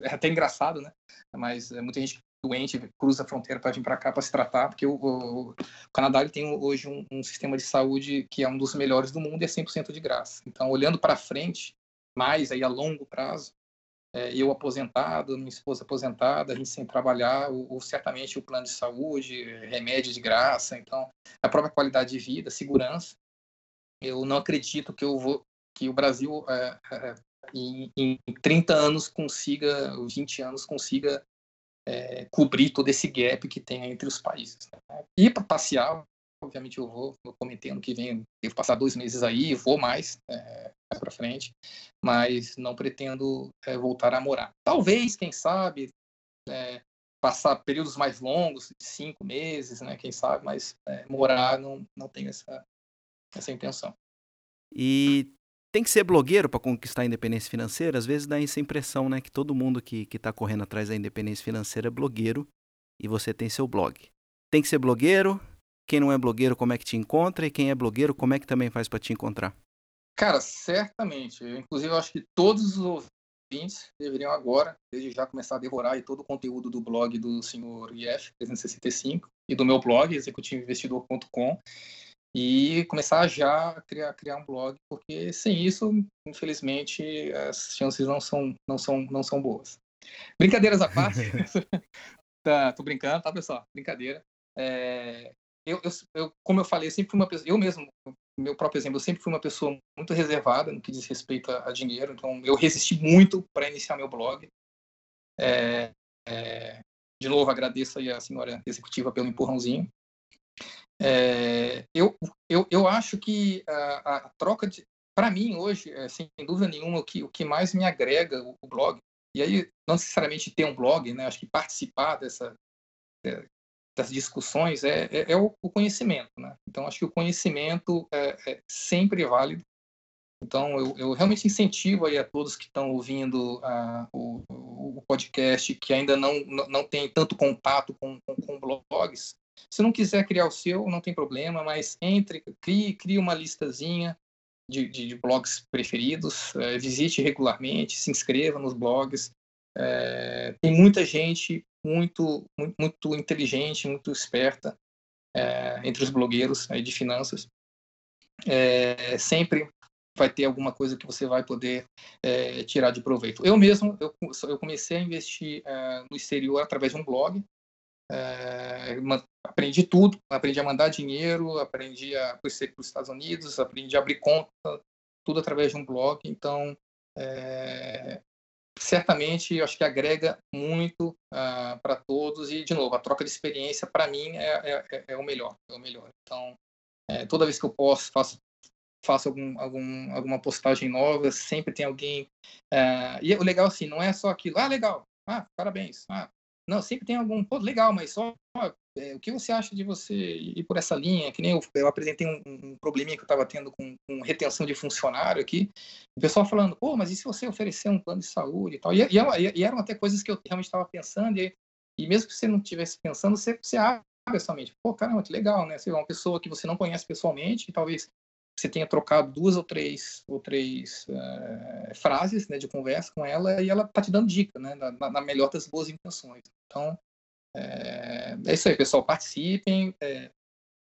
Speaker 2: É até engraçado, né? Mas é muita gente doente cruza a fronteira para vir para cá para se tratar, porque o, o, o Canadá tem hoje um, um, sistema de saúde que é um dos melhores do mundo e é 100% de graça. Então, olhando para frente, mais aí a longo prazo, é, eu aposentado, minha esposa aposentada, a gente sem trabalhar, o, o, certamente o plano de saúde, remédio de graça, então a própria qualidade de vida, segurança. Eu não acredito que eu vou que o Brasil é, é, em, em 30 anos consiga, 20 anos consiga é, cobrir todo esse gap que tem entre os países. Né? E para passear, obviamente eu vou, vou comentando que vem, devo passar dois meses aí, vou mais é, para frente, mas não pretendo é, voltar a morar. Talvez, quem sabe, é, passar períodos mais longos, cinco meses, né? Quem sabe, mas é, morar não, não tenho essa, essa intenção.
Speaker 1: E tem que ser blogueiro para conquistar a independência financeira? Às vezes dá essa impressão, né? Que todo mundo que está correndo atrás da independência financeira é blogueiro e você tem seu blog. Tem que ser blogueiro? Quem não é blogueiro, como é que te encontra? E quem é blogueiro, como é que também faz para te encontrar?
Speaker 2: Cara, certamente. Eu, inclusive, eu acho que todos os ouvintes deveriam agora, desde já, começar a devorar todo o conteúdo do blog do senhor IF 365 e do meu blog, executivoinvestidor.com e começar já a criar, criar um blog, porque sem isso, infelizmente, as chances não são, não são, não são boas. Brincadeiras à parte, tá, tô brincando, tá, pessoal? Brincadeira. É, eu, eu, eu, como eu falei, eu sempre fui uma pessoa, eu mesmo, meu próprio exemplo, eu sempre fui uma pessoa muito reservada no que diz respeito a, a dinheiro, então eu resisti muito para iniciar meu blog. É, é, de novo, agradeço aí a senhora executiva pelo empurrãozinho. É, eu, eu, eu acho que a, a troca de. Para mim, hoje, é, sem dúvida nenhuma, o que, o que mais me agrega o, o, blog, e aí não necessariamente ter um blog, né, acho que participar dessa, é, das discussões é, é, é o, o, conhecimento. Né? Então, acho que o conhecimento é, é sempre válido. Então, eu, eu realmente incentivo aí a todos que estão ouvindo uh, o, o, podcast, que ainda não, não tem tanto contato com, com, com, blogs. Se não quiser criar o seu, não tem problema, mas entre, crie, crie uma listazinha de, de, de blogs preferidos, uh, visite regularmente, se inscreva nos blogs. Uh, tem muita gente muito, muito, muito inteligente, muito esperta é, entre os blogueiros aí de finanças. É, sempre vai ter alguma coisa que você vai poder é, tirar de proveito. Eu mesmo, eu, eu comecei a investir é, no exterior através de um blog, é, aprendi tudo, aprendi a mandar dinheiro, aprendi a conhecer os Estados Unidos, aprendi a abrir conta, tudo através de um blog, então é, certamente eu acho que agrega muito ah, para todos e de novo a troca de experiência para mim é, é, é, o melhor é o melhor. Então é, toda vez que eu posso faço faço algum, algum alguma postagem nova sempre tem alguém uh, e o legal assim não é só aquilo ah legal ah parabéns ah não, sempre tem algum, pô, legal, mas só é, o que você acha de você ir por essa linha? Que nem eu, eu apresentei um, um, probleminha que eu estava tendo com, com, retenção de funcionário aqui, o pessoal falando, pô, mas e se você oferecer um plano de saúde e tal? E, e, e eram até coisas que eu realmente estava pensando, e, e, mesmo que você não estivesse pensando, você, você abre essa mente, pô, caramba, que legal, né? Você é uma pessoa que você não conhece pessoalmente, e talvez você tenha trocado duas ou três ou três uh, frases né, de conversa com ela e ela tá te dando dica, né, na, na melhor das boas intenções. Então, é, é isso aí, pessoal, participem é,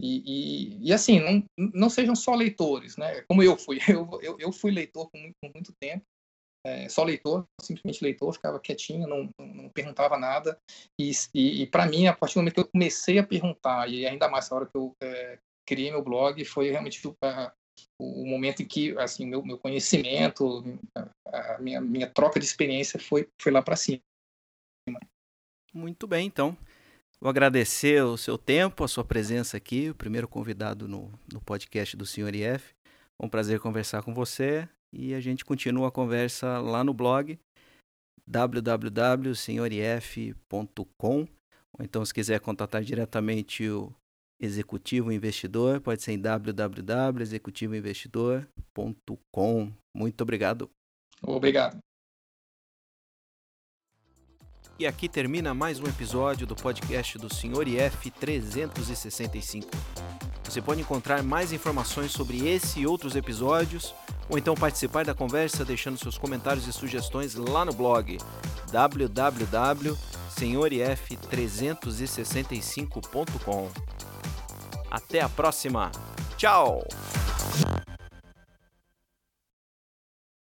Speaker 2: e, e, e, assim, não, não sejam só leitores, né, como eu fui. Eu, eu, eu fui leitor por muito, por muito tempo, é, só leitor, simplesmente leitor, ficava quietinho, não, não perguntava nada. E, e, e para mim, a partir do momento que eu comecei a perguntar, e ainda mais na hora que eu é, criei meu blog, foi realmente a, o momento em que assim meu, meu conhecimento a minha, minha troca de experiência foi foi lá para cima.
Speaker 1: Muito bem então. Vou agradecer o seu tempo a sua presença aqui o primeiro convidado no, no podcast do Senhor IF um prazer conversar com você e a gente continua a conversa lá no blog www.senhorif.com ou então se quiser contatar diretamente o Executivo Investidor, pode ser em www.executivoinvestidor.com. Muito obrigado.
Speaker 2: Obrigado.
Speaker 1: E aqui termina mais um episódio do podcast do Sr. IF 365. Você pode encontrar mais informações sobre esse e outros episódios, ou então participar da conversa deixando seus comentários e sugestões lá no blog Senhorif365.com. Até a próxima! Tchau!